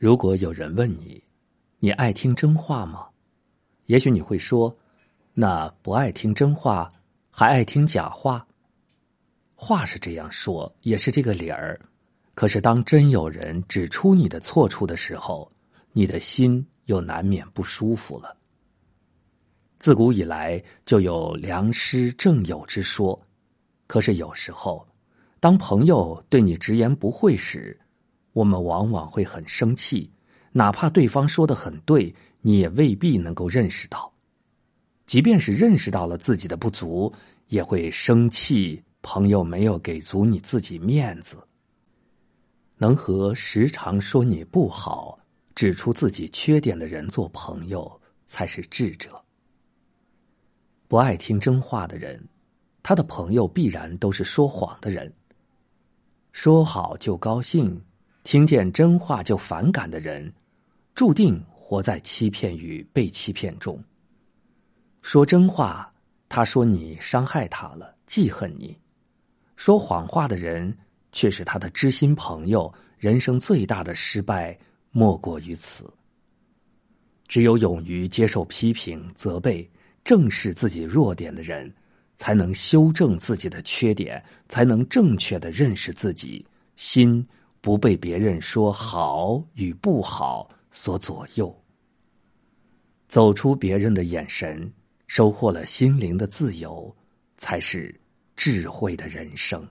如果有人问你，你爱听真话吗？也许你会说，那不爱听真话，还爱听假话。话是这样说，也是这个理儿。可是当真有人指出你的错处的时候，你的心又难免不舒服了。自古以来就有良师正友之说，可是有时候，当朋友对你直言不讳时，我们往往会很生气，哪怕对方说的很对，你也未必能够认识到。即便是认识到了自己的不足，也会生气，朋友没有给足你自己面子。能和时常说你不好、指出自己缺点的人做朋友，才是智者。不爱听真话的人，他的朋友必然都是说谎的人。说好就高兴。听见真话就反感的人，注定活在欺骗与被欺骗中。说真话，他说你伤害他了，记恨你；说谎话的人，却是他的知心朋友。人生最大的失败，莫过于此。只有勇于接受批评、责备，正视自己弱点的人，才能修正自己的缺点，才能正确的认识自己心。不被别人说好与不好所左右，走出别人的眼神，收获了心灵的自由，才是智慧的人生。